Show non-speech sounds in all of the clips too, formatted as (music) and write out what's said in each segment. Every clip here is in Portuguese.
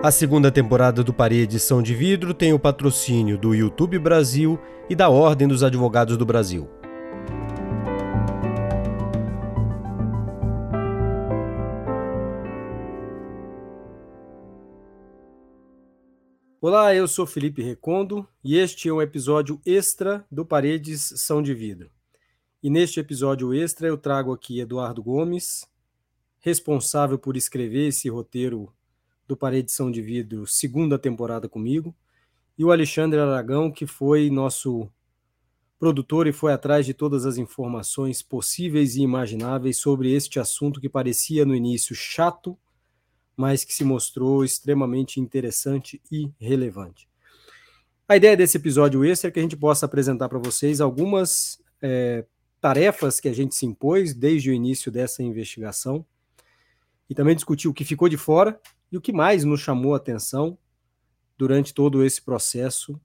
A segunda temporada do Parede São de Vidro tem o patrocínio do YouTube Brasil e da Ordem dos Advogados do Brasil. Olá, eu sou Felipe Recondo e este é um episódio extra do Paredes São de Vidro. E neste episódio extra eu trago aqui Eduardo Gomes, responsável por escrever esse roteiro do Paredição de Vidro, segunda temporada comigo, e o Alexandre Aragão, que foi nosso produtor e foi atrás de todas as informações possíveis e imagináveis sobre este assunto que parecia no início chato, mas que se mostrou extremamente interessante e relevante. A ideia desse episódio extra é que a gente possa apresentar para vocês algumas é, tarefas que a gente se impôs desde o início dessa investigação e também discutir o que ficou de fora e o que mais nos chamou a atenção durante todo esse processo,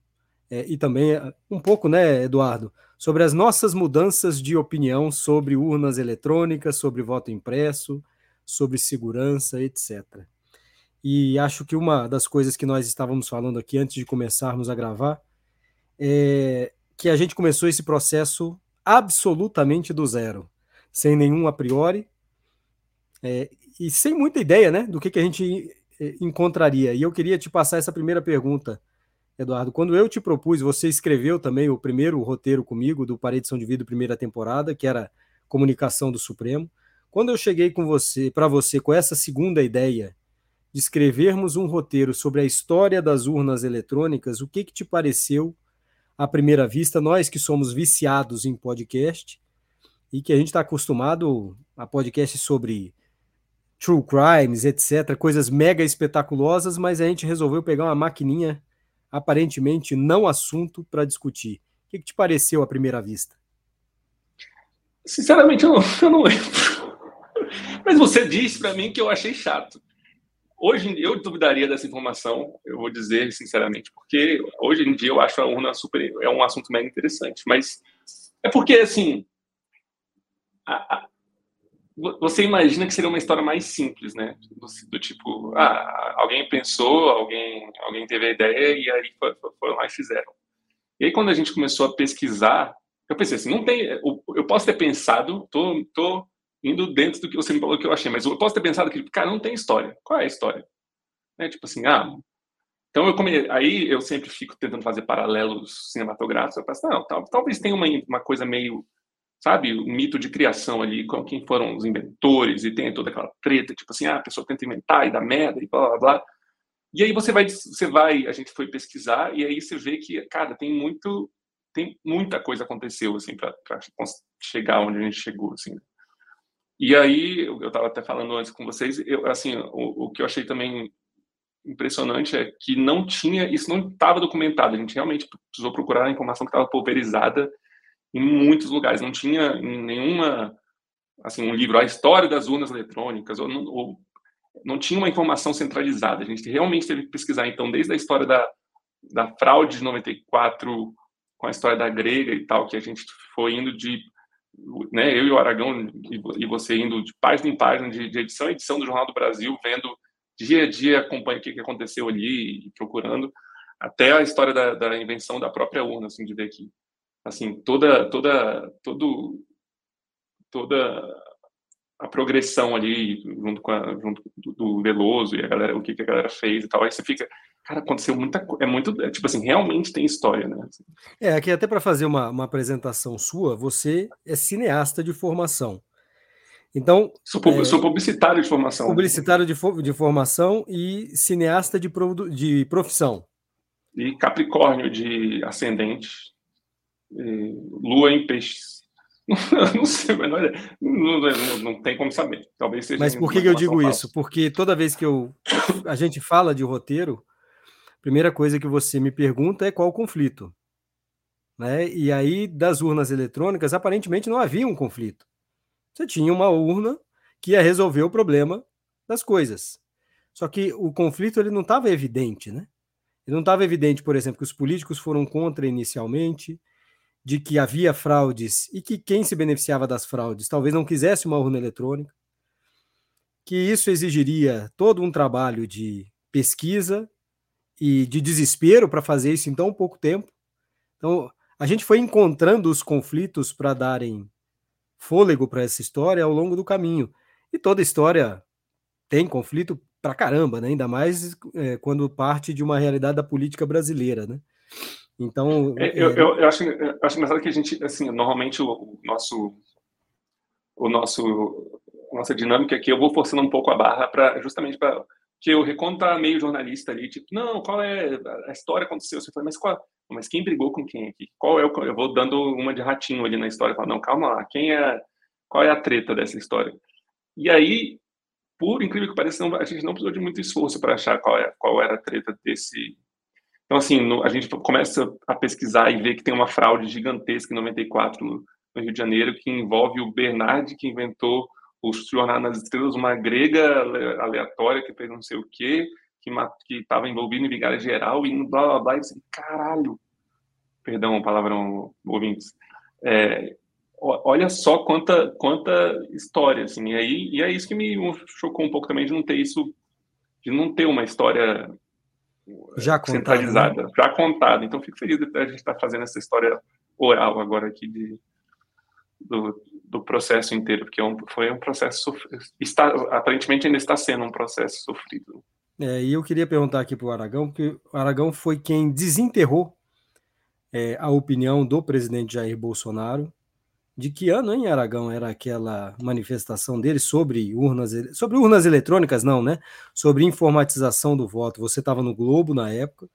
é, e também é, um pouco, né, Eduardo, sobre as nossas mudanças de opinião sobre urnas eletrônicas, sobre voto impresso, sobre segurança, etc. E acho que uma das coisas que nós estávamos falando aqui antes de começarmos a gravar é que a gente começou esse processo absolutamente do zero, sem nenhum a priori, é, e sem muita ideia, né, do que, que a gente eh, encontraria. E eu queria te passar essa primeira pergunta, Eduardo. Quando eu te propus, você escreveu também o primeiro roteiro comigo do Parede São de Vida, primeira temporada, que era Comunicação do Supremo. Quando eu cheguei com você, para você, com essa segunda ideia de escrevermos um roteiro sobre a história das urnas eletrônicas, o que, que te pareceu à primeira vista? Nós que somos viciados em podcast e que a gente está acostumado a podcast sobre true crimes, etc., coisas mega espetaculosas, mas a gente resolveu pegar uma maquininha aparentemente não assunto para discutir. O que, que, te pareceu à primeira vista? Sinceramente, eu não, (laughs) eu não lembro. Mas você disse para mim que eu achei chato. Hoje eu duvidaria dessa informação, eu vou dizer sinceramente, porque hoje em dia eu acho a urna super é um assunto mega interessante, mas é porque assim a, você imagina que seria uma história mais simples, né? Do, do, tipo, ah, alguém pensou, alguém, alguém teve a ideia e aí foram lá e fizeram. E aí quando a gente começou a pesquisar, eu pensei assim, não tem, eu posso ter pensado, tô, tô indo dentro do que você me falou que eu achei, mas eu posso ter pensado que, cara, não tem história. Qual é a história? Né? Tipo assim, ah, então eu come... aí eu sempre fico tentando fazer paralelos cinematográficos. Eu penso, não, tal, talvez tenha uma, uma coisa meio sabe, o mito de criação ali, com quem foram os inventores, e tem toda aquela treta, tipo assim, ah, a pessoa tenta inventar e dá merda e blá blá blá. E aí você vai, você vai, a gente foi pesquisar e aí você vê que, cara, tem muito, tem muita coisa aconteceu assim para chegar onde a gente chegou, assim. E aí eu estava até falando antes com vocês, eu, assim, o, o que eu achei também impressionante é que não tinha, isso não estava documentado. A gente realmente precisou procurar a informação que estava pulverizada em muitos lugares. Não tinha nenhuma, assim, um livro, a história das urnas eletrônicas, ou ou não tinha uma informação centralizada. A gente realmente teve que pesquisar, então, desde a história da, da fraude de 94, com a história da grega e tal, que a gente foi indo de, né, eu e o Aragão e, você indo de página em página, de, de edição em edição do Jornal do Brasil, vendo dia a dia, acompanhando o que aconteceu ali, e procurando, até a história da, da invenção da própria urna, assim, de ver que assim toda toda todo toda a progressão ali junto com a, junto do Veloso e a galera o que, que a galera fez e tal aí você fica cara aconteceu muita é muito é, tipo assim realmente tem história né? É aqui até para fazer uma, uma apresentação sua você é cineasta de formação. Então sou, é, sou publicitário de formação. publicitário de, de formação e cineasta de, de profissão. E Capricórnio de ascendente lua em peixes. (laughs) não sei, mas não, não, não, tem como saber. Talvez seja. Mas por que, que eu digo falsa. isso? Porque toda vez que eu, (coughs) a gente fala de roteiro, a primeira coisa que você me pergunta é qual o conflito. Né? E aí, das urnas eletrônicas, aparentemente não havia um conflito. Você tinha uma urna que ia resolver o problema das coisas. Só que o conflito ele não estava evidente, né? Ele não estava evidente, por exemplo, que os políticos foram contra inicialmente, de que havia fraudes e que quem se beneficiava das fraudes talvez não quisesse uma urna eletrônica, que isso exigiria todo um trabalho de pesquisa e de desespero para fazer isso em tão pouco tempo. Então, a gente foi encontrando os conflitos para darem fôlego para essa história ao longo do caminho. E toda história tem conflito pra caramba, né? Ainda mais é, quando parte de uma realidade da política brasileira, né? Então. É, eu, eu, eu, acho, eu acho engraçado que a gente, assim, normalmente o, o nosso. O nosso. A nossa dinâmica aqui, eu vou forçando um pouco a barra para justamente para que eu reconta meio jornalista ali, tipo, não, qual é a história aconteceu? Você fala, mas qual, mas quem brigou com quem aqui? Qual é o, eu vou dando uma de ratinho ali na história, falo, não, calma lá, quem é, qual é a treta dessa história? E aí, por incrível que pareça, a gente não precisou de muito esforço para achar qual, é, qual era a treta desse. Então, assim, no, a gente começa a pesquisar e ver que tem uma fraude gigantesca em 94 no, no Rio de Janeiro, que envolve o Bernard, que inventou o Jornal nas Estrelas, uma grega aleatória que fez não sei o quê, que estava envolvido em vigária geral e blá blá blá. E assim, caralho! Perdão, palavrão, ouvintes. É, olha só quanta, quanta história, assim. E, aí, e é isso que me chocou um pouco também de não ter isso, de não ter uma história já centralizada, contada, né? já contada. Então, fico feliz de a gente estar tá fazendo essa história oral agora aqui de, do, do processo inteiro, porque é um, foi um processo está aparentemente ainda está sendo um processo sofrido. É, e eu queria perguntar aqui para o Aragão, porque o Aragão foi quem desenterrou é, a opinião do presidente Jair Bolsonaro de que ano, hein, Aragão, era aquela manifestação dele sobre urnas, sobre urnas eletrônicas, não, né? Sobre informatização do voto. Você estava no Globo na época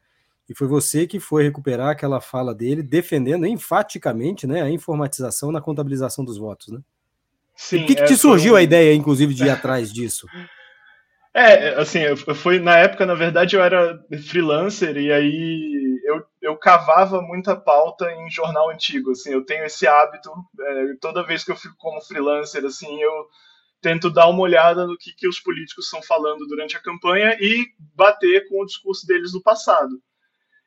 e foi você que foi recuperar aquela fala dele, defendendo enfaticamente, né, a informatização na contabilização dos votos, né? Sim. E por que, que te surgiu a ideia, inclusive, de ir (laughs) atrás disso? É, assim, foi na época, na verdade, eu era freelancer e aí eu, eu cavava muita pauta em jornal antigo, assim, eu tenho esse hábito, é, toda vez que eu fico como freelancer, assim, eu tento dar uma olhada no que, que os políticos estão falando durante a campanha e bater com o discurso deles do passado.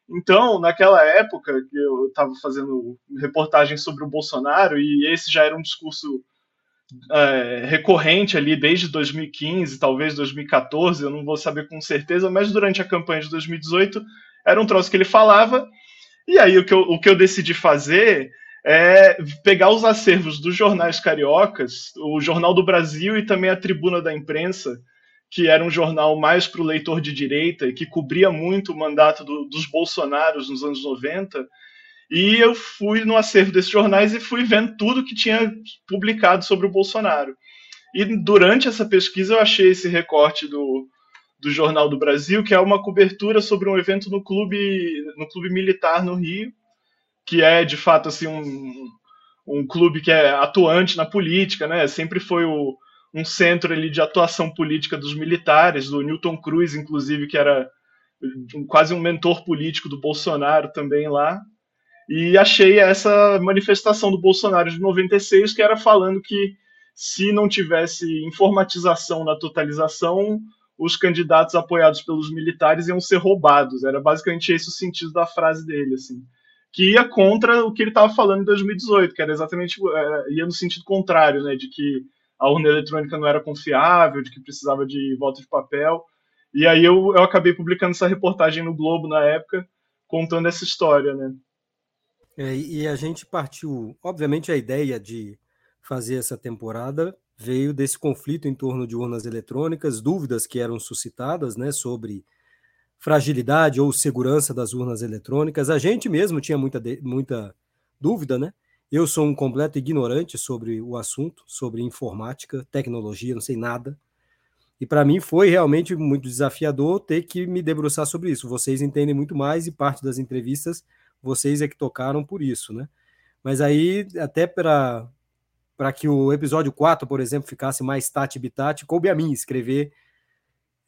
Então, naquela época que eu estava fazendo reportagem sobre o Bolsonaro, e esse já era um discurso é, recorrente ali desde 2015, talvez 2014, eu não vou saber com certeza, mas durante a campanha de 2018 era um troço que ele falava. E aí o que eu, o que eu decidi fazer é pegar os acervos dos jornais cariocas, o Jornal do Brasil e também a Tribuna da Imprensa, que era um jornal mais para o leitor de direita e que cobria muito o mandato do, dos Bolsonaros nos anos 90 e eu fui no acervo desses jornais e fui vendo tudo que tinha publicado sobre o Bolsonaro. E durante essa pesquisa eu achei esse recorte do, do Jornal do Brasil, que é uma cobertura sobre um evento no clube, no clube militar no Rio, que é de fato assim um, um clube que é atuante na política, né? Sempre foi o, um centro ali de atuação política dos militares, do Newton Cruz, inclusive, que era quase um mentor político do Bolsonaro também lá. E achei essa manifestação do Bolsonaro de 96, que era falando que se não tivesse informatização na totalização, os candidatos apoiados pelos militares iam ser roubados. Era basicamente esse o sentido da frase dele, assim. Que ia contra o que ele estava falando em 2018, que era exatamente era, ia no sentido contrário, né, de que a urna eletrônica não era confiável, de que precisava de voto de papel. E aí eu, eu acabei publicando essa reportagem no Globo na época, contando essa história, né. É, e a gente partiu, obviamente, a ideia de fazer essa temporada veio desse conflito em torno de urnas eletrônicas, dúvidas que eram suscitadas, né, sobre fragilidade ou segurança das urnas eletrônicas. A gente mesmo tinha muita, muita dúvida, né? Eu sou um completo ignorante sobre o assunto, sobre informática, tecnologia, não sei nada. E para mim foi realmente muito desafiador ter que me debruçar sobre isso. Vocês entendem muito mais e parte das entrevistas vocês é que tocaram por isso, né? Mas aí, até para para que o episódio 4, por exemplo, ficasse mais tati bitate, coube a mim escrever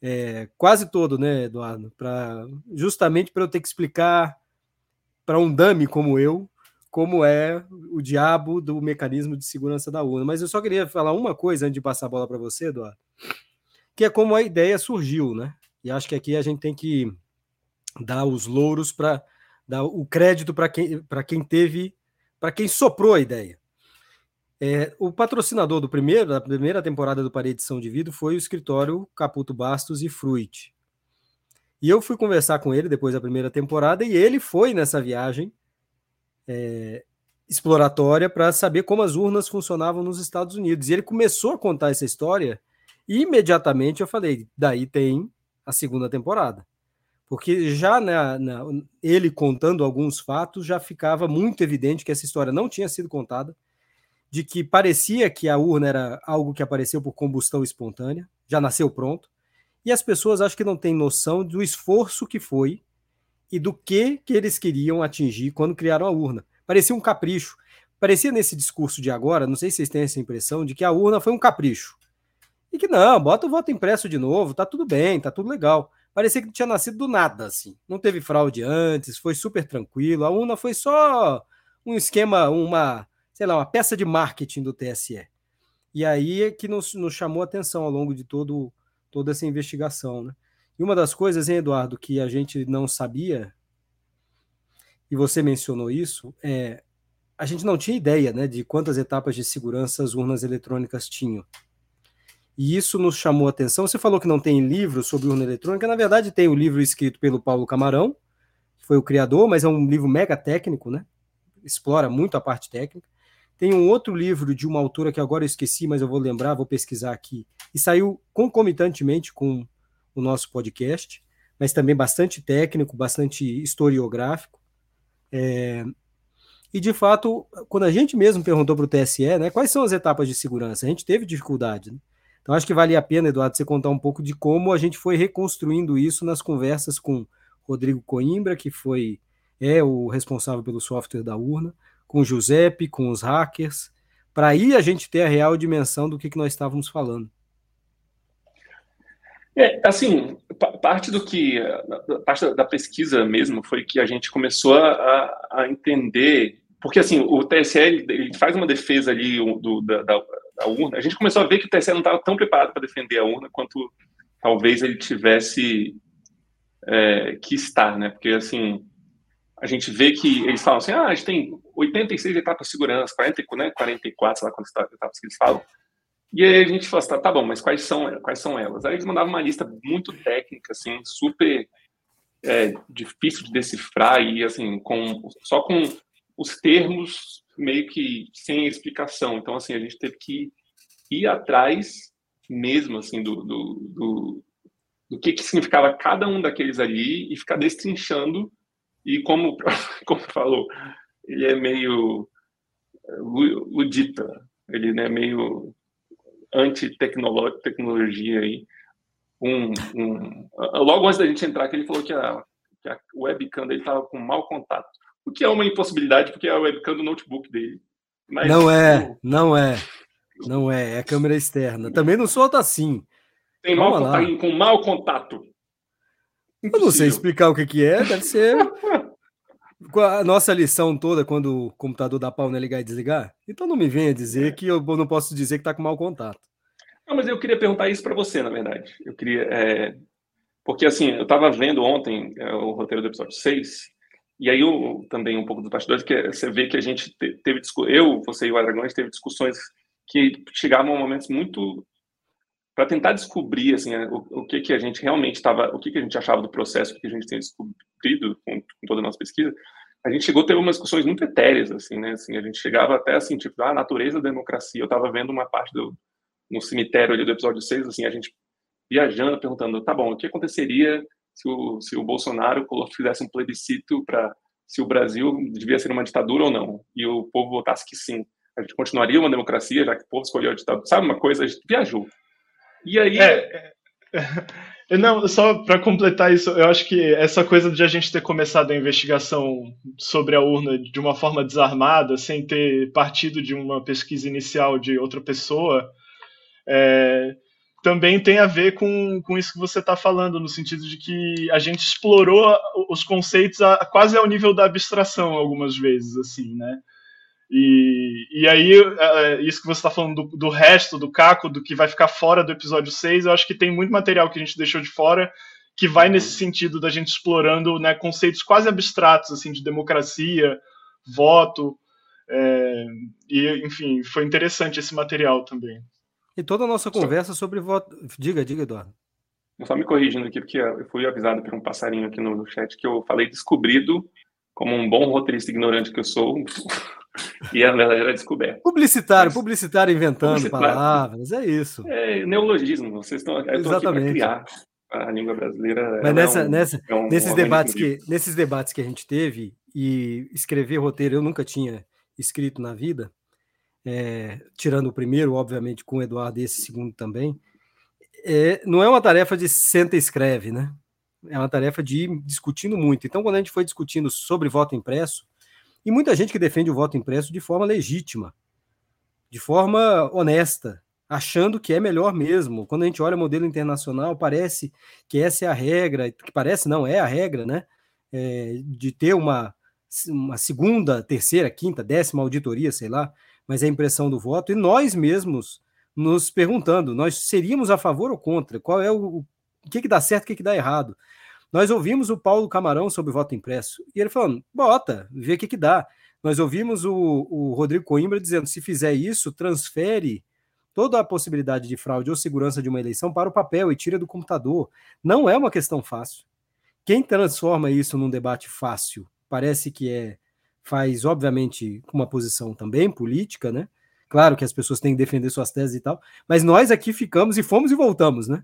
é, quase todo, né, Eduardo? Pra, justamente para eu ter que explicar para um dummy como eu como é o diabo do mecanismo de segurança da urna. Mas eu só queria falar uma coisa antes de passar a bola para você, Eduardo, que é como a ideia surgiu, né? E acho que aqui a gente tem que dar os louros para dar o crédito para quem, quem teve, para quem soprou a ideia. É, o patrocinador do primeiro, da primeira temporada do Parede São de Vidro foi o escritório Caputo Bastos e Fruit. E eu fui conversar com ele depois da primeira temporada e ele foi nessa viagem é, exploratória para saber como as urnas funcionavam nos Estados Unidos. E ele começou a contar essa história e imediatamente eu falei: daí tem a segunda temporada. Porque já na, na, ele contando alguns fatos já ficava muito evidente que essa história não tinha sido contada, de que parecia que a urna era algo que apareceu por combustão espontânea, já nasceu pronto, e as pessoas acho que não têm noção do esforço que foi e do que, que eles queriam atingir quando criaram a urna. Parecia um capricho. Parecia nesse discurso de agora, não sei se vocês têm essa impressão, de que a urna foi um capricho. E que não, bota o voto impresso de novo, tá tudo bem, tá tudo legal. Parecia que tinha nascido do nada, assim. Não teve fraude antes, foi super tranquilo. A urna foi só um esquema, uma, sei lá, uma peça de marketing do TSE. E aí é que nos, nos chamou a atenção ao longo de todo, toda essa investigação, né? E uma das coisas, hein, Eduardo, que a gente não sabia e você mencionou isso, é, a gente não tinha ideia né, de quantas etapas de segurança as urnas eletrônicas tinham. E isso nos chamou a atenção. Você falou que não tem livro sobre urna eletrônica, na verdade tem o livro escrito pelo Paulo Camarão, que foi o criador, mas é um livro mega técnico, né? Explora muito a parte técnica. Tem um outro livro de uma autora que agora eu esqueci, mas eu vou lembrar, vou pesquisar aqui. E saiu concomitantemente com o nosso podcast, mas também bastante técnico, bastante historiográfico. É, e, de fato, quando a gente mesmo perguntou para o TSE, né, quais são as etapas de segurança, a gente teve dificuldade. Né? Então, acho que vale a pena, Eduardo, você contar um pouco de como a gente foi reconstruindo isso nas conversas com Rodrigo Coimbra, que foi é o responsável pelo software da urna, com o Giuseppe, com os hackers, para aí a gente ter a real dimensão do que, que nós estávamos falando. É, assim, parte do que, parte da pesquisa mesmo foi que a gente começou a, a entender, porque assim, o TSL ele faz uma defesa ali do, da, da, da, urna, a gente começou a ver que o TSL não estava tão preparado para defender a urna quanto talvez ele tivesse é, que estar, né, porque assim, a gente vê que eles falam assim, ah, a gente tem 86 etapas de segurança, 40, né, 44, sei lá quantas etapas que eles falam, e aí a gente falou assim, tá, tá bom, mas quais são, quais são elas? Aí eles mandavam uma lista muito técnica, assim, super é, difícil de decifrar e, assim, com, só com os termos meio que sem explicação. Então, assim, a gente teve que ir atrás mesmo, assim, do, do, do, do que, que significava cada um daqueles ali e ficar destrinchando. E como, (laughs) como falou, ele é meio é, ludita, ele é né, meio anti-tecnologia aí. Um, um, logo antes da gente entrar, que ele falou que a, que a webcam dele estava com mau contato. O que é uma impossibilidade, porque é a webcam do notebook dele. Mas, não é, não é. Não é, é câmera externa. Também não solta assim. Tem mal contato, com mau contato. Eu não sei explicar o que, que é, deve ser (laughs) a nossa lição toda quando o computador dá pau, né, ligar e desligar. Então não me venha dizer é. que eu não posso dizer que está com mau contato. Não, mas eu queria perguntar isso para você, na verdade. Eu queria. É... Porque, assim, eu estava vendo ontem é, o roteiro do episódio 6, e aí eu, também um pouco dos bastidores, que você vê que a gente teve. Eu, você e o Aragão, a gente teve discussões que chegavam a momentos muito para tentar descobrir assim é, o, o, que que a gente realmente estava o que que a gente achava do processo que a gente tem descobrido com, com, toda a nossa pesquisa a gente chegou a ter umas discussões muito etéreas assim né? Assim a gente chegava até assim tipo ah, a natureza da democracia eu estava vendo uma parte do no cemitério ali do episódio 6 assim a gente viajando perguntando tá bom o que aconteceria se o se o Bolsonaro fizesse um plebiscito para se o Brasil devia ser uma ditadura ou não e o povo votasse que sim? A gente continuaria uma democracia já que o povo escolheu a ditadura sabe uma coisa a gente viajou e aí. É, é, (laughs) não, só para completar isso, eu acho que essa coisa de a gente ter começado a investigação sobre a urna de uma forma desarmada, sem ter partido de uma pesquisa inicial de outra pessoa, é, também tem a ver com, com isso que você está falando, no sentido de que a gente explorou os conceitos a, quase ao nível da abstração algumas vezes, assim, né? E, e aí, é, é, isso que você está falando do, do, resto, do caco, do que vai ficar fora do episódio 6, eu acho que tem muito material que a gente deixou de fora que vai nesse sentido da gente explorando né, conceitos quase abstratos assim de democracia, voto. É, e, enfim, foi interessante esse material também. E toda a nossa conversa sobre voto. Diga, diga, Eduardo. só me corrigindo aqui, porque eu fui avisado por um passarinho aqui no chat que eu falei descobrido como um bom roteirista ignorante que eu sou. (laughs) e na verdade era descoberto. Publicitário, Mas, publicitário inventando publicitário. palavras, é isso. É neologismo, vocês estão aqui para criar a língua brasileira. Mas nessa, é um, nessa, é um, nesses, debates que, nesses debates que a gente teve, e escrever roteiro eu nunca tinha escrito na vida, é, tirando o primeiro, obviamente, com o Eduardo, e esse segundo também, é, não é uma tarefa de senta e escreve, né? É uma tarefa de ir discutindo muito. Então, quando a gente foi discutindo sobre voto impresso, e muita gente que defende o voto impresso de forma legítima, de forma honesta, achando que é melhor mesmo. Quando a gente olha o modelo internacional, parece que essa é a regra, que parece não é a regra, né? É, de ter uma, uma segunda, terceira, quinta, décima auditoria, sei lá, mas é a impressão do voto, e nós mesmos nos perguntando, nós seríamos a favor ou contra? Qual é o, o que, que dá certo, o que, que dá errado? Nós ouvimos o Paulo Camarão sobre voto impresso, e ele falando, bota, vê o que, que dá. Nós ouvimos o, o Rodrigo Coimbra dizendo, se fizer isso, transfere toda a possibilidade de fraude ou segurança de uma eleição para o papel e tira do computador. Não é uma questão fácil. Quem transforma isso num debate fácil parece que é faz, obviamente, uma posição também política, né? Claro que as pessoas têm que defender suas teses e tal, mas nós aqui ficamos e fomos e voltamos, né?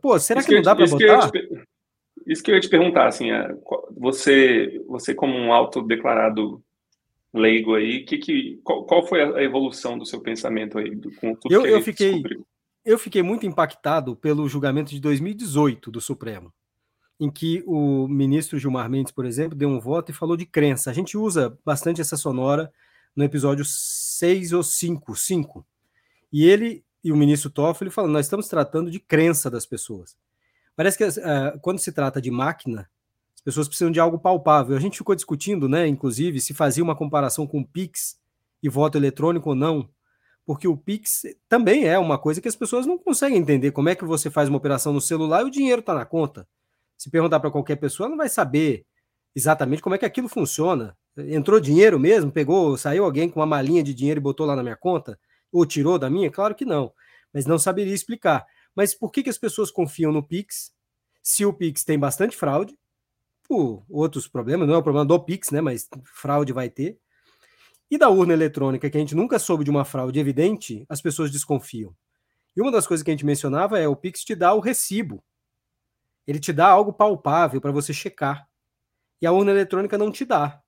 Pô, será que, que não dá para botar? Que isso que eu ia te perguntar, assim, é, você, você como um autodeclarado leigo aí, que, que, qual, qual, foi a evolução do seu pensamento aí, do, com tudo eu, que eu fiquei, descobriu? Eu fiquei muito impactado pelo julgamento de 2018 do Supremo, em que o ministro Gilmar Mendes, por exemplo, deu um voto e falou de crença. A gente usa bastante essa sonora no episódio 6 ou 5, 5. E ele e o ministro Toffoli falam, nós estamos tratando de crença das pessoas. Parece que uh, quando se trata de máquina, as pessoas precisam de algo palpável. A gente ficou discutindo, né, inclusive, se fazia uma comparação com o Pix e voto eletrônico ou não, porque o Pix também é uma coisa que as pessoas não conseguem entender. Como é que você faz uma operação no celular e o dinheiro está na conta? Se perguntar para qualquer pessoa, não vai saber exatamente como é que aquilo funciona. Entrou dinheiro mesmo? Pegou, saiu alguém com uma malinha de dinheiro e botou lá na minha conta? Ou tirou da minha? Claro que não. Mas não saberia explicar. Mas por que, que as pessoas confiam no Pix? Se o Pix tem bastante fraude, por outros problemas, não é o problema do Pix, né? Mas fraude vai ter. E da urna eletrônica, que a gente nunca soube de uma fraude evidente, as pessoas desconfiam. E uma das coisas que a gente mencionava é o Pix te dá o recibo. Ele te dá algo palpável para você checar. E a urna eletrônica não te dá.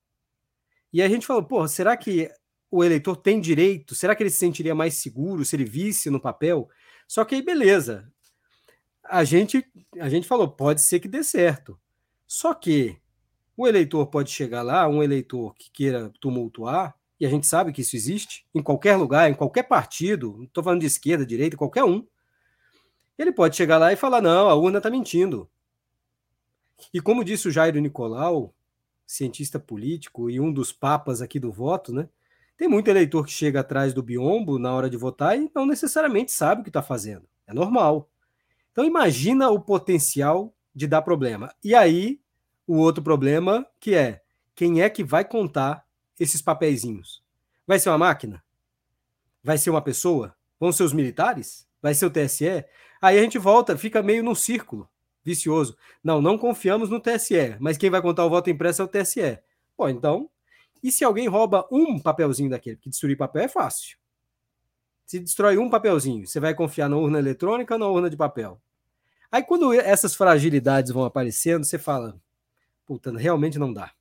E a gente falou, pô, será que o eleitor tem direito? Será que ele se sentiria mais seguro se ele visse no papel? Só que aí, beleza. A gente, a gente falou, pode ser que dê certo. Só que o eleitor pode chegar lá, um eleitor que queira tumultuar, e a gente sabe que isso existe em qualquer lugar, em qualquer partido, não estou falando de esquerda, direita, qualquer um. Ele pode chegar lá e falar: não, a urna está mentindo. E como disse o Jairo Nicolau, cientista político e um dos papas aqui do voto, né? Tem muito eleitor que chega atrás do biombo na hora de votar e não necessariamente sabe o que está fazendo. É normal. Então imagina o potencial de dar problema. E aí, o outro problema que é quem é que vai contar esses papeizinhos? Vai ser uma máquina? Vai ser uma pessoa? Vão ser os militares? Vai ser o TSE? Aí a gente volta, fica meio num círculo vicioso. Não, não confiamos no TSE, mas quem vai contar o voto impresso é o TSE. Pô, então e se alguém rouba um papelzinho daquele? Porque destruir papel é fácil. Se destrói um papelzinho, você vai confiar na urna eletrônica ou na urna de papel? Aí quando essas fragilidades vão aparecendo, você fala, puta, realmente não dá.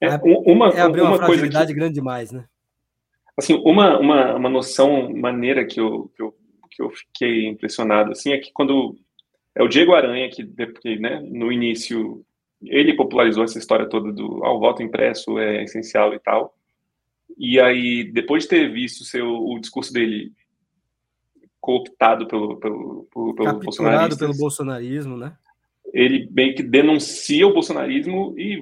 É, uma, é abrir uma, uma fragilidade que, grande demais, né? Assim, uma, uma, uma noção maneira que eu, que eu, que eu fiquei impressionado, assim, é que quando é o Diego Aranha que, né, no início ele popularizou essa história toda do ao voto impresso é essencial e tal. E aí, depois de ter visto seu, o discurso dele cooptado pelo, pelo, pelo, pelo bolsonarismo, pelo bolsonarismo, né? Ele bem que denuncia o bolsonarismo e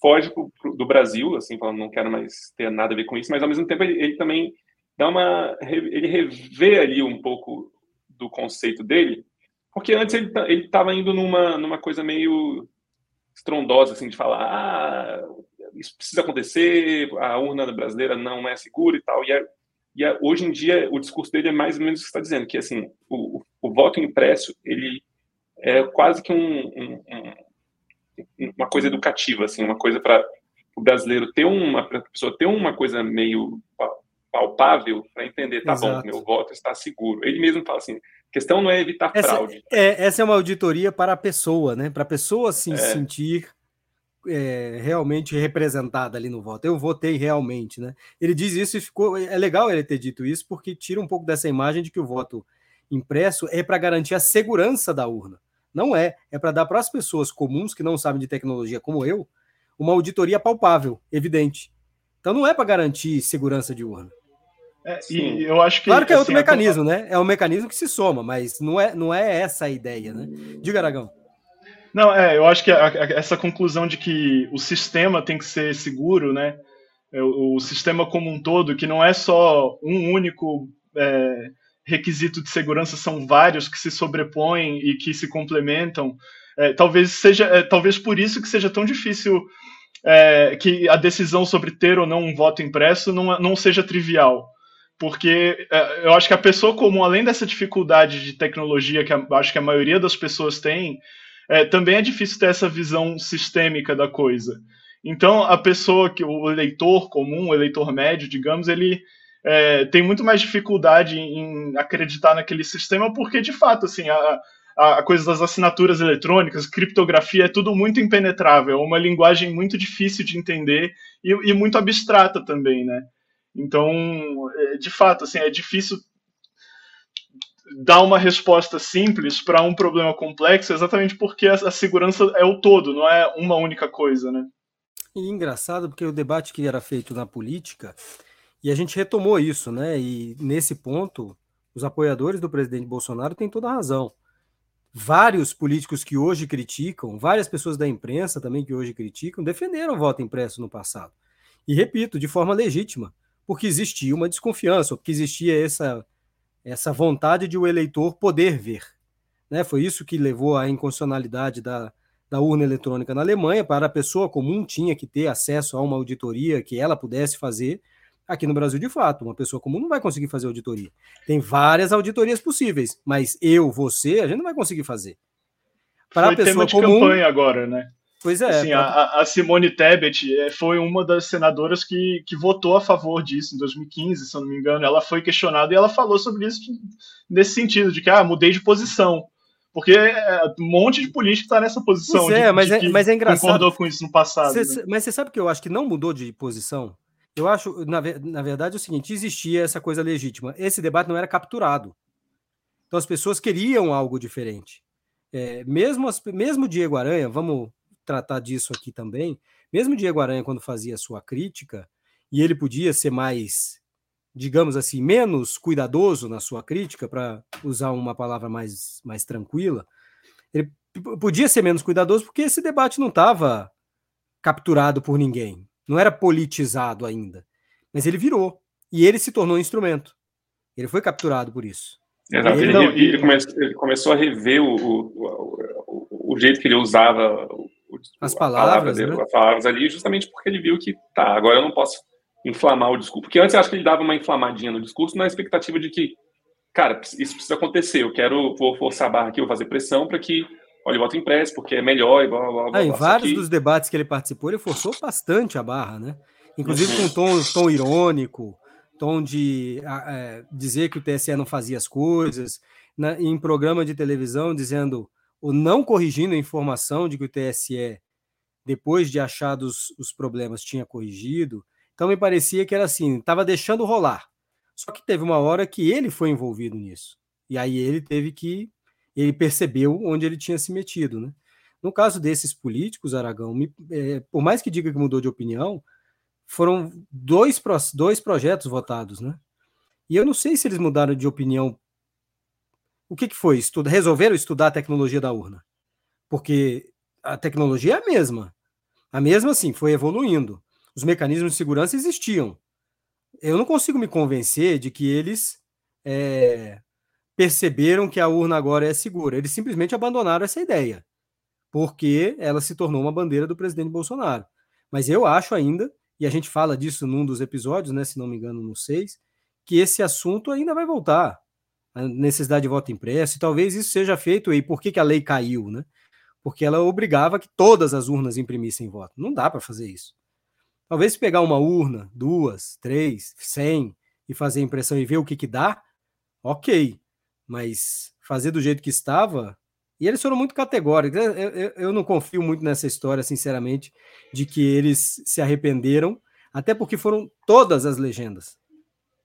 foge pro, pro, do Brasil, assim, falando não quero mais ter nada a ver com isso, mas ao mesmo tempo ele, ele também dá uma ele revê ali um pouco do conceito dele porque antes ele tá, estava indo numa, numa coisa meio estrondosa, assim, de falar, ah, isso precisa acontecer, a urna brasileira não é segura e tal. E, é, e é, hoje em dia o discurso dele é mais ou menos o que está dizendo, que assim, o, o voto impresso ele é quase que um, um, um, uma coisa educativa, assim, uma coisa para o brasileiro ter uma pessoa ter uma coisa meio palpável para entender, tá Exato. bom, meu voto está seguro. Ele mesmo fala assim, questão não é evitar essa, fraude. É, essa é uma auditoria para a pessoa, né? Para a pessoa se é. sentir é, realmente representada ali no voto. Eu votei realmente, né? Ele diz isso e ficou. É legal ele ter dito isso, porque tira um pouco dessa imagem de que o voto impresso é para garantir a segurança da urna. Não é. É para dar para as pessoas comuns que não sabem de tecnologia como eu uma auditoria palpável, evidente. Então não é para garantir segurança de urna. É, e eu acho que. Claro que é outro assim, mecanismo, a... né? É um mecanismo que se soma, mas não é, não é essa a ideia, né? Diga, Aragão. Não, é, eu acho que a, a, essa conclusão de que o sistema tem que ser seguro, né? É, o, o sistema como um todo, que não é só um único é, requisito de segurança, são vários que se sobrepõem e que se complementam. É, talvez seja, é, talvez por isso que seja tão difícil é, que a decisão sobre ter ou não um voto impresso não, não seja trivial. Porque é, eu acho que a pessoa comum, além dessa dificuldade de tecnologia que acho que a maioria das pessoas tem, é, também é difícil ter essa visão sistêmica da coisa. Então, a pessoa que o eleitor comum, o eleitor médio, digamos, ele é, tem muito mais dificuldade em acreditar naquele sistema, porque de fato, assim, a, a coisa das assinaturas eletrônicas, criptografia, é tudo muito impenetrável, é uma linguagem muito difícil de entender e, e muito abstrata também, né? Então, é, de fato, assim, é difícil dar uma resposta simples para um problema complexo, exatamente porque a, segurança é o todo, não é uma única coisa, né? E engraçado porque o debate que era feito na política, e a gente retomou isso, né? E nesse ponto, os apoiadores do presidente Bolsonaro têm toda a razão vários políticos que hoje criticam, várias pessoas da imprensa também que hoje criticam, defenderam o voto impresso no passado. E repito, de forma legítima, porque existia uma desconfiança, porque existia essa, essa vontade de o eleitor poder ver. Né? Foi isso que levou à inconstitucionalidade da, da urna eletrônica na Alemanha, para a pessoa comum tinha que ter acesso a uma auditoria que ela pudesse fazer, Aqui no Brasil, de fato, uma pessoa comum não vai conseguir fazer auditoria. Tem várias auditorias possíveis, mas eu, você, a gente não vai conseguir fazer. Para a pessoa tema de comum, campanha agora, né? Pois é. Assim, a, a, Simone Tebet eh, foi uma das senadoras que, que votou a favor disso em 2015, se eu não me engano. Ela foi questionada e ela falou sobre isso nesse sentido, de que ah, mudei de posição. Porque é, um monte de político está nessa posição. Pois é, de, mas, de é, mas é engraçado. Concordou com isso no passado. Cê, né? Mas você sabe que eu acho que não mudou de posição? Eu acho, na, na verdade, é o seguinte: existia essa coisa legítima. Esse debate não era capturado. Então as pessoas queriam algo diferente. É, mesmo, as, mesmo Diego Aranha, vamos tratar disso aqui também, mesmo Diego Aranha, quando fazia sua crítica, e ele podia ser mais, digamos assim, menos cuidadoso na sua crítica, para usar uma palavra mais, mais tranquila, ele podia ser menos cuidadoso porque esse debate não estava capturado por ninguém não era politizado ainda, mas ele virou e ele se tornou um instrumento. Ele foi capturado por isso. Exato. Ele, ele, ele, começou, ele começou, a rever o, o, o, o, jeito que ele usava as palavras, dele, né? as palavras ali, justamente porque ele viu que tá, agora eu não posso inflamar o discurso. Porque antes eu acho que ele dava uma inflamadinha no discurso na expectativa de que, cara, isso precisa acontecer. Eu quero, vou forçar a barra aqui, vou fazer pressão para que olha, voto impresso porque é melhor e blá, blá, blá. Ah, em vários que... dos debates que ele participou, ele forçou bastante a barra, né? Inclusive com tom, tom irônico, tom de é, dizer que o TSE não fazia as coisas, né? em programa de televisão dizendo, ou não corrigindo a informação de que o TSE, depois de achados os problemas, tinha corrigido. Então me parecia que era assim, estava deixando rolar. Só que teve uma hora que ele foi envolvido nisso. E aí ele teve que ele percebeu onde ele tinha se metido. Né? No caso desses políticos, Aragão, me, é, por mais que diga que mudou de opinião, foram dois, dois projetos votados, né? E eu não sei se eles mudaram de opinião. O que, que foi? Estuda, resolveram estudar a tecnologia da urna. Porque a tecnologia é a mesma. A mesma, sim, foi evoluindo. Os mecanismos de segurança existiam. Eu não consigo me convencer de que eles é, perceberam que a urna agora é segura. Eles simplesmente abandonaram essa ideia, porque ela se tornou uma bandeira do presidente Bolsonaro. Mas eu acho ainda, e a gente fala disso num dos episódios, né, se não me engano, no seis, que esse assunto ainda vai voltar. A necessidade de voto impresso, e talvez isso seja feito, e por que, que a lei caiu, né? Porque ela obrigava que todas as urnas imprimissem voto. Não dá para fazer isso. Talvez se pegar uma urna, duas, três, cem, e fazer impressão e ver o que, que dá, ok. Mas fazer do jeito que estava. E eles foram muito categóricos. Eu, eu, eu não confio muito nessa história, sinceramente, de que eles se arrependeram, até porque foram todas as legendas.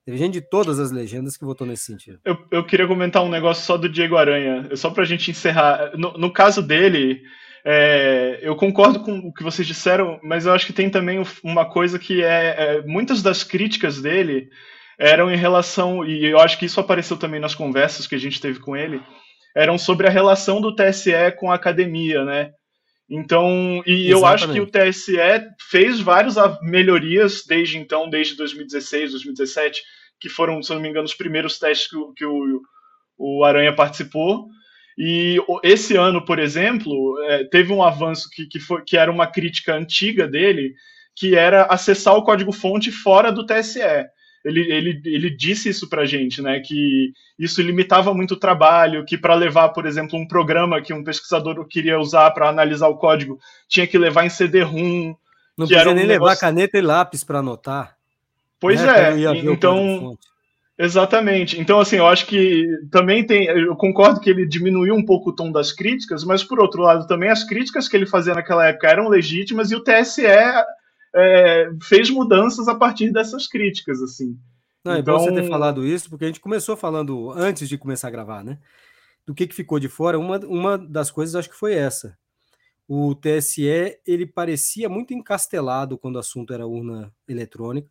Teve gente de todas as legendas que votou nesse sentido. Eu, eu queria comentar um negócio só do Diego Aranha, só para a gente encerrar. No, no caso dele, é, eu concordo com o que vocês disseram, mas eu acho que tem também uma coisa que é, é, muitas das críticas dele eram em relação, e eu acho que isso apareceu também nas conversas que a gente teve com ele, eram sobre a relação do TSE com a academia, né? Então, e Exatamente. eu acho que o TSE fez várias melhorias desde então, desde 2016, 2017, que foram, se não me engano, os primeiros testes que, o, que o, o Aranha participou. E esse ano, por exemplo, é, teve um avanço que, que, foi, que era uma crítica antiga dele, que era acessar o código-fonte fora do TSE. Ele, ele, ele disse isso para gente, né? Que isso limitava muito o trabalho, que para levar, por exemplo, um programa que um pesquisador queria usar para analisar o código, tinha que levar em CD-ROM. Não podia um nem negócio... levar caneta e lápis para anotar. Pois né? é, então. Exatamente. Então, assim, eu acho que também tem. Eu concordo que ele diminuiu um pouco o tom das críticas, mas, por outro lado, também as críticas que ele fazia naquela época eram legítimas e o TSE é, fez mudanças a partir dessas críticas, assim. Não, então... é bom você ter então falado isso, porque a gente começou falando, antes de começar a gravar, né? Do que, que ficou de fora, uma, uma das coisas acho que foi essa. O TSE, ele parecia muito encastelado quando o assunto era urna eletrônica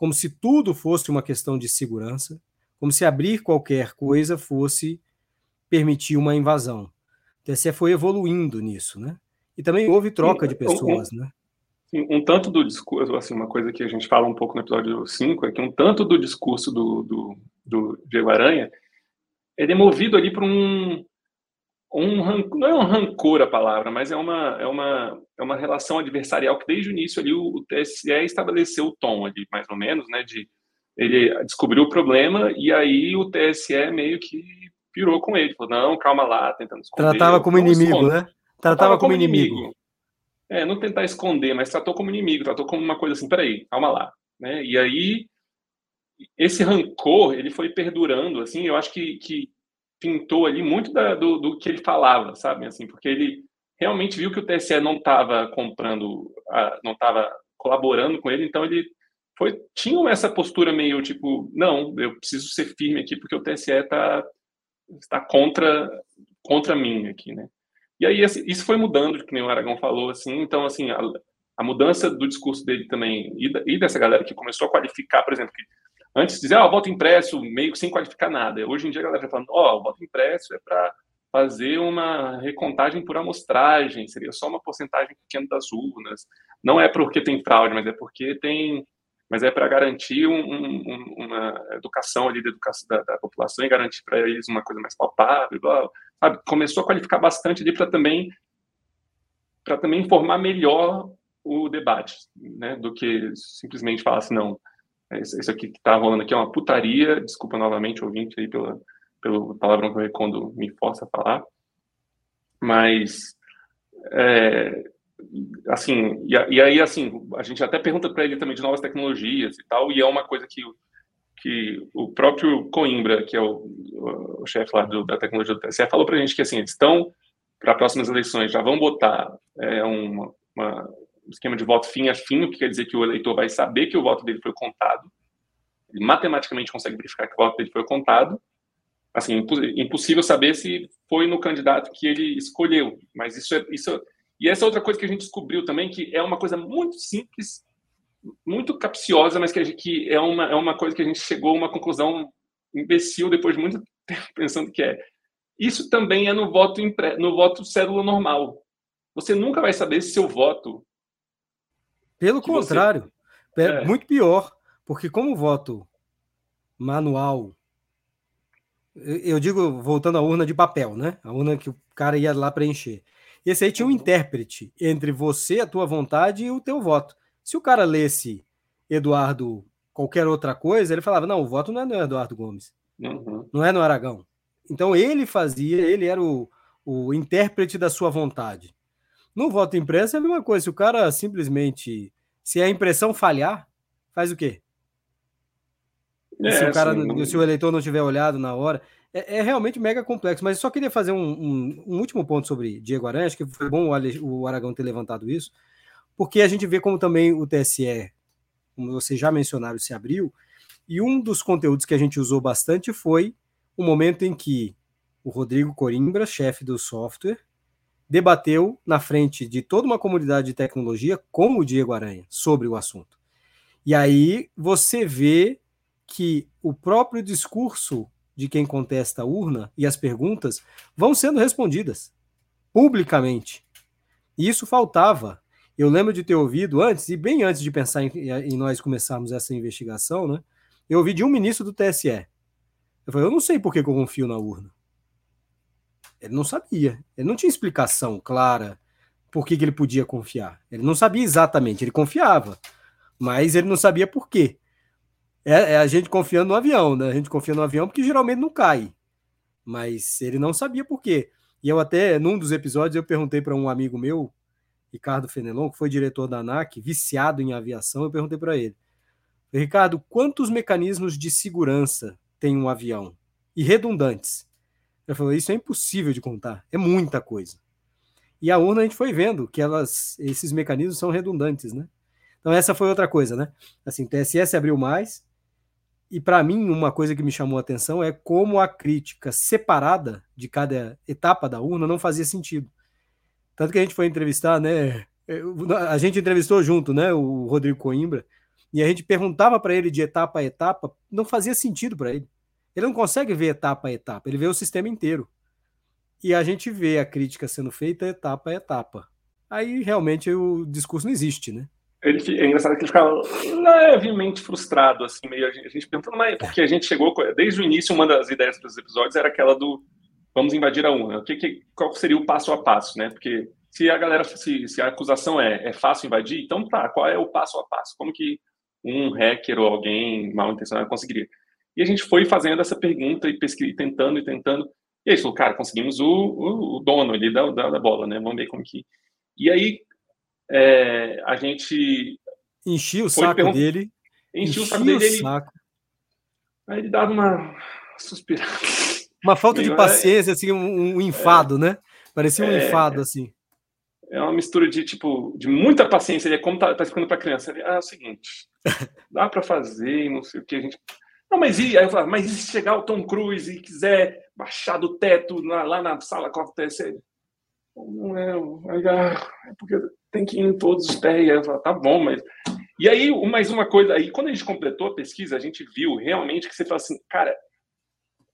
como se tudo fosse uma questão de segurança, como se abrir qualquer coisa fosse permitir uma invasão. O TSE foi evoluindo nisso, né? E também houve troca de pessoas, né? Um tanto do discurso, assim, uma coisa que a gente fala um pouco no episódio 5, é que um tanto do discurso do, do, do Diego Aranha é movido ali por um, um não é um rancor a palavra, mas é uma, é uma, é uma relação adversarial que desde o início ali o, o TSE estabeleceu o tom ali, mais ou menos, né, de ele descobriu o problema e aí o TSE meio que pirou com ele, falou, não, calma lá, tentando esconder. Tratava como inimigo, né? Tratava, Tratava como, como inimigo. inimigo. É, não tentar esconder, mas tratou como inimigo, tratou como uma coisa assim, peraí, calma lá, né? E aí esse rancor, ele foi perdurando, assim, eu acho que, que pintou ali muito da, do, do, que ele falava, sabe? Assim, porque ele realmente viu que o TSE não estava comprando, não estava colaborando com ele, então ele foi tinha essa postura meio tipo, não, eu preciso ser firme aqui porque o TSE está está contra contra mim aqui, né? E aí isso foi mudando, que nem o Aragão falou, assim. Então, assim, a, a mudança do discurso dele também e, e, dessa galera que começou a qualificar, por exemplo, que Antes dizer, ah, o voto impresso, meio que sem qualificar nada. Hoje em dia a galera está falando, ó, oh, voto impresso é para fazer uma recontagem por amostragem, seria só uma porcentagem pequena das urnas. Não é porque tem fraude, mas é porque tem. Mas é para garantir um, um, uma educação ali da, educação da, da população e garantir para eles uma coisa mais palpável. Blá, sabe? Começou a qualificar bastante ali para também para também informar melhor o debate, né, do que simplesmente falar assim, não, isso aqui que está rolando aqui é uma putaria, desculpa novamente, ouvinte, aí pela, pelo palavrão que o Recondo me força a falar, mas, é, assim, e, e, aí, assim, a gente até pergunta para ele também de novas tecnologias e tal, e é uma coisa que, que o próprio Coimbra, que é o, o chefe lá do, da tecnologia do TSE, falou para a gente que, assim, estão, para próximas eleições, já vão botar é, uma, uma esquema de voto fim a fim, o que quer dizer que o eleitor vai saber que o voto dele foi contado, ele matematicamente consegue verificar que o voto dele foi contado. Assim, impossível saber se foi no candidato que ele escolheu, mas isso é isso e essa é outra coisa que a gente descobriu também que é uma coisa muito simples, muito capciosa, mas que, gente, que é uma é uma coisa que a gente chegou a uma conclusão imbecil depois de muito (laughs) tempo pensando que é. Isso também é no voto impre, no voto cédula normal. Você nunca vai saber se seu voto pelo contrário, você... é muito pior, porque como voto manual, eu digo voltando à urna de papel, né? A urna que o cara ia lá preencher. Esse aí tinha um uhum. intérprete entre você, a tua vontade e o teu voto. Se o cara lesse Eduardo qualquer outra coisa, ele falava: não, o voto não é do Eduardo Gomes. Uhum. Não é no Aragão. Então ele fazia, ele era o, o intérprete da sua vontade. No voto impresso é a mesma coisa. Se o cara simplesmente. Se a impressão falhar, faz o quê? É, se o cara, assim, se o eleitor não tiver olhado na hora. É, é realmente mega complexo. Mas só queria fazer um, um, um, último ponto sobre Diego Aranha, acho que foi bom o, o Aragão ter levantado isso, porque a gente vê como também o TSE, como vocês já mencionaram, se abriu, e um dos conteúdos que a gente usou bastante foi o momento em que o Rodrigo Coimbra, chefe do software, debateu na frente de toda uma comunidade de tecnologia com o Diego Aranha sobre o assunto. E aí você vê que o próprio discurso de quem contesta a urna e as perguntas vão sendo respondidas publicamente. E isso faltava. Eu lembro de ter ouvido antes, e bem antes de pensar em, em nós começarmos essa investigação, né? Eu ouvi de um ministro do TSE. Eu falei, eu não sei por que, eu confio na urna. Ele não sabia. Ele não tinha explicação clara por que, que ele podia confiar. Ele não sabia exatamente, ele confiava, mas ele não sabia por quê. É, é, a gente confiando no avião, né? A gente confia no avião porque geralmente não cai. Mas ele não sabia por quê. E eu até, num dos episódios, eu perguntei para um amigo meu, Ricardo Fenelon, que foi diretor da ANAC, viciado em aviação, eu perguntei para ele, Ricardo, quantos mecanismos de segurança tem um avião? E redundantes. Ele falou, isso é impossível de contar, é muita coisa. E a urna a gente foi vendo que elas, esses mecanismos são redundantes, né? Então essa foi outra coisa, né? Assim, TSS abriu mais, e para mim, uma coisa que me chamou a atenção é como a crítica separada de cada etapa da urna não fazia sentido. Tanto que a gente foi entrevistar, né? A gente entrevistou junto, né? O Rodrigo Coimbra, e a gente perguntava para ele de etapa a etapa, não fazia sentido para ele. Ele não consegue ver etapa a etapa, ele vê o sistema inteiro. E a gente vê a crítica sendo feita etapa a etapa. Aí realmente o discurso não existe, né? ele, é engraçado que ele ficava levemente frustrado, assim, meio a gente, a gente perguntando, mas porque a gente chegou, desde o início, uma das ideias dos episódios era aquela do vamos invadir a urna. O que, que, qual seria o passo a passo, né? Porque se a galera, se, se a acusação é, é fácil invadir, então tá, qual é o passo a passo? Como que um hacker ou alguém mal intencionado conseguiria? E a gente foi fazendo essa pergunta e pesquisando, tentando e tentando. E aí falou, cara, conseguimos o, o, o dono ali da, da, da, bola, né? Vamos ver como que. E aí é, a gente. Enchia o saco pergunt... dele. Enchia o saco dele. O saco. Aí ele dava uma suspirada. Uma falta de paciência, é... assim, um, um enfado, é... né? Parecia um é... enfado, assim. É uma mistura de, tipo, de muita paciência. Ele é como tá, tá explicando para criança. Ele, ah, é o seguinte, (laughs) dá para fazer, não sei o que a gente. Não, mas e, aí eu falava, mas e se chegar o Tom Cruise e quiser baixar do teto na, lá na sala com a TC? Não é, é porque tem que ir em todos os pés. Aí eu falo, tá bom, mas. E aí, mais uma coisa, aí quando a gente completou a pesquisa, a gente viu realmente que você fala assim, cara,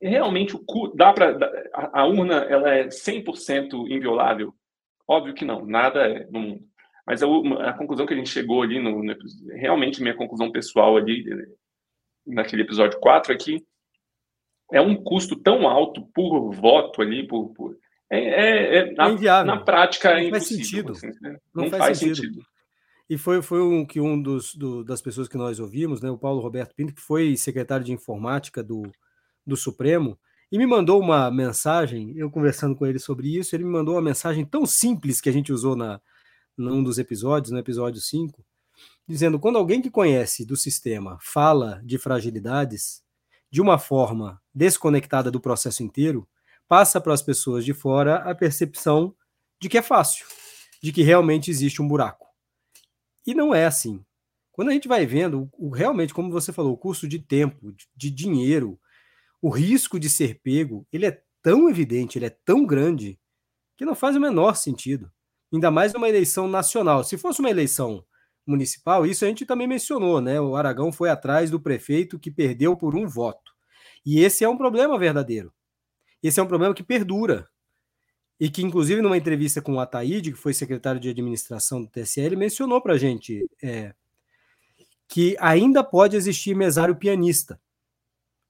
realmente dá para a, a, urna ela é 100% inviolável? Óbvio que não, nada é no mundo. Mas a, a conclusão que a gente chegou ali, no, no, realmente minha conclusão pessoal ali, naquele episódio 4 aqui, é um custo tão alto por voto ali, por, por é, é, é na, é na, prática é não faz sentido. Assim, né? não, não, faz, faz sentido. sentido. E foi, foi um que um dos, do, das pessoas que nós ouvimos, né, o Paulo Roberto Pinto, que foi secretário de informática do, do Supremo, e me mandou uma mensagem, eu conversando com ele sobre isso, ele me mandou uma mensagem tão simples que a gente usou na, num dos episódios, no episódio 5, dizendo: quando alguém que conhece do sistema fala de fragilidades de uma forma desconectada do processo inteiro, passa para as pessoas de fora a percepção de que é fácil, de que realmente existe um buraco. E não é assim. Quando a gente vai vendo, o, realmente, como você falou, o custo de tempo, de, de dinheiro, o risco de ser pego, ele é tão evidente, ele é tão grande, que não faz o menor sentido. Ainda mais numa eleição nacional. Se fosse uma eleição municipal, isso a gente também mencionou, né? O Aragão foi atrás do prefeito que perdeu por um voto. E esse é um problema verdadeiro. Esse é um problema que perdura. E que, inclusive, numa entrevista com o Ataíde, que foi secretário de administração do TSE, ele mencionou para a gente é, que ainda pode existir mesário pianista.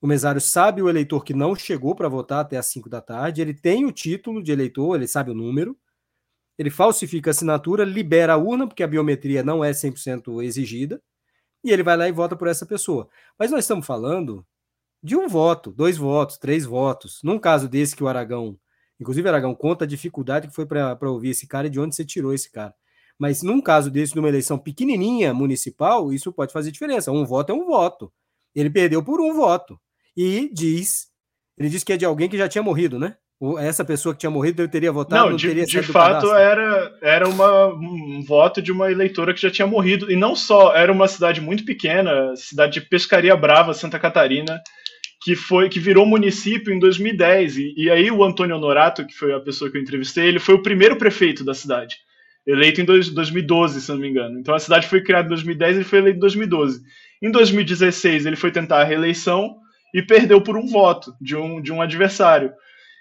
O mesário sabe o eleitor que não chegou para votar até às 5 da tarde, ele tem o título de eleitor, ele sabe o número, ele falsifica a assinatura, libera a urna, porque a biometria não é 100% exigida, e ele vai lá e vota por essa pessoa. Mas nós estamos falando de um voto, dois votos, três votos. Num caso desse que o Aragão, inclusive Aragão conta a dificuldade que foi para ouvir esse cara e de onde você tirou esse cara. Mas num caso desse, numa eleição pequenininha municipal, isso pode fazer diferença. Um voto é um voto. Ele perdeu por um voto. E diz, ele diz que é de alguém que já tinha morrido, né? Essa pessoa que tinha morrido eu teria votado. Não, não de, teria de fato era, era uma, um voto de uma eleitora que já tinha morrido. E não só, era uma cidade muito pequena, cidade de Pescaria Brava, Santa Catarina, que foi que virou município em 2010. E, e aí o Antônio Honorato, que foi a pessoa que eu entrevistei, ele foi o primeiro prefeito da cidade eleito em dois, 2012, se não me engano. Então a cidade foi criada em 2010 e ele foi eleito em 2012. Em 2016 ele foi tentar a reeleição e perdeu por um voto de um, de um adversário.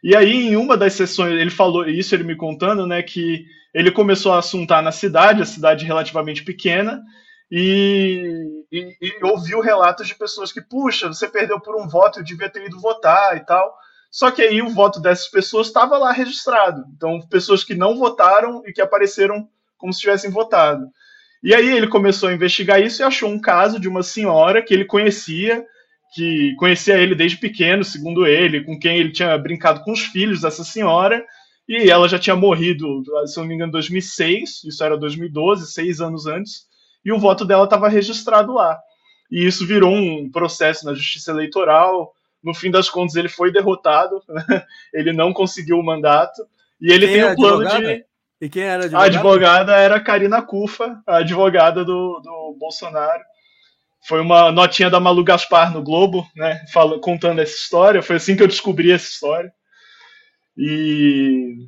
E aí em uma das sessões ele falou isso ele me contando, né, que ele começou a assuntar na cidade, a cidade relativamente pequena, e, e, e ouviu relatos de pessoas que, puxa, você perdeu por um voto, eu devia ter ido votar e tal. Só que aí o voto dessas pessoas estava lá registrado. Então, pessoas que não votaram e que apareceram como se tivessem votado. E aí ele começou a investigar isso e achou um caso de uma senhora que ele conhecia, que conhecia ele desde pequeno, segundo ele, com quem ele tinha brincado com os filhos dessa senhora, e ela já tinha morrido, se não me engano, em 2006, isso era 2012, seis anos antes, e o voto dela estava registrado lá. E isso virou um processo na justiça eleitoral, no fim das contas ele foi derrotado, (laughs) ele não conseguiu o mandato e ele quem tem o plano advogada? de e quem era a advogada? A advogada era a Karina Cufa, a advogada do, do Bolsonaro. Foi uma notinha da Malu Gaspar no Globo, né, fala, contando essa história. Foi assim que eu descobri essa história. E,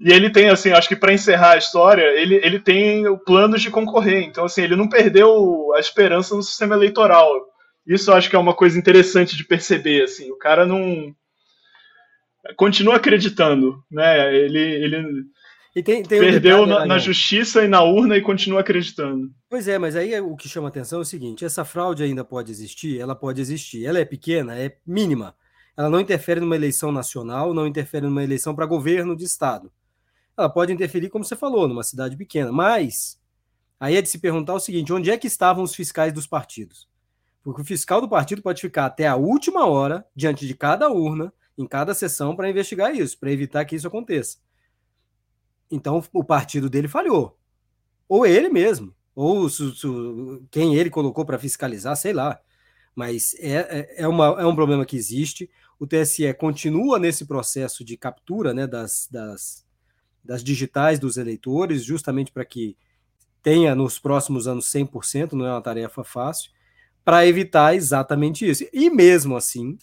e ele tem, assim, acho que para encerrar a história, ele, ele tem o plano de concorrer. Então, assim, ele não perdeu a esperança no sistema eleitoral isso eu acho que é uma coisa interessante de perceber, assim, o cara não continua acreditando, né? Ele, ele tem, tem perdeu um na, na, justiça e na urna e continua acreditando. Pois é, mas aí o que chama atenção é o seguinte: essa fraude ainda pode existir, ela pode existir, ela é pequena, é mínima. Ela não interfere numa eleição nacional, não interfere numa eleição para governo de estado. Ela pode interferir, como você falou, numa cidade pequena, mas aí é de se perguntar o seguinte: onde é que estavam os fiscais dos partidos? Porque o fiscal do partido pode ficar até a última hora diante de cada urna, em cada sessão, para investigar isso, para evitar que isso aconteça. Então o partido dele falhou. Ou ele mesmo, ou su, su, quem ele colocou para fiscalizar, sei lá. Mas é, é, é, uma, é um problema que existe. O TSE continua nesse processo de captura né, das, das, das digitais dos eleitores, justamente para que tenha nos próximos anos 100%, não é uma tarefa fácil para evitar exatamente isso. E mesmo assim,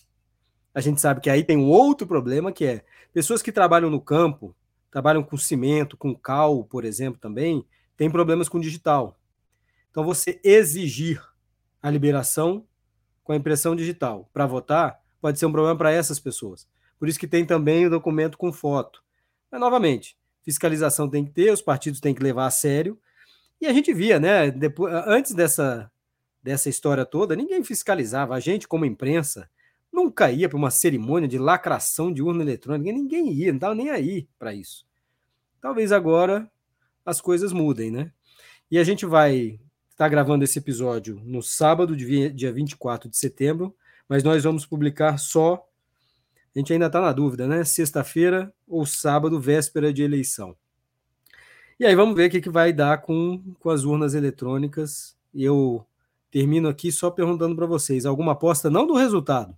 a gente sabe que aí tem um outro problema que é pessoas que trabalham no campo, trabalham com cimento, com cal, por exemplo, também, tem problemas com digital. Então você exigir a liberação com a impressão digital para votar pode ser um problema para essas pessoas. Por isso que tem também o documento com foto. Mas novamente, fiscalização tem que ter, os partidos têm que levar a sério. E a gente via, né, depois, antes dessa dessa história toda, ninguém fiscalizava. A gente, como imprensa, nunca ia para uma cerimônia de lacração de urna eletrônica, ninguém ia, não estava nem aí para isso. Talvez agora as coisas mudem, né? E a gente vai estar tá gravando esse episódio no sábado, dia 24 de setembro, mas nós vamos publicar só. A gente ainda está na dúvida, né? Sexta-feira ou sábado, véspera de eleição. E aí vamos ver o que, que vai dar com, com as urnas eletrônicas. Eu termino aqui só perguntando para vocês: alguma aposta não do resultado,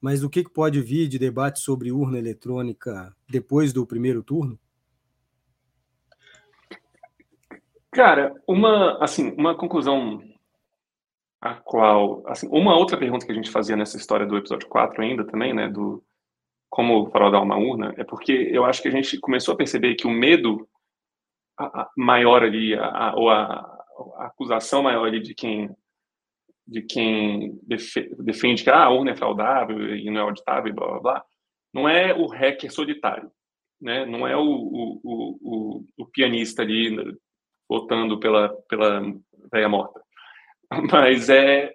mas do que pode vir de debate sobre urna eletrônica depois do primeiro turno? Cara, uma assim, uma conclusão a qual, assim, uma outra pergunta que a gente fazia nessa história do episódio 4 ainda também, né, do como fraudar uma urna, é porque eu acho que a gente começou a perceber que o medo a, a, maior ali, a, ou a, a acusação maior ali de quem de quem defende que ah, a urna é fraudável e não é auditável e blá blá blá, não é o hacker solitário, né? não é o, o, o, o pianista ali votando pela, pela velha morta, (laughs) mas é,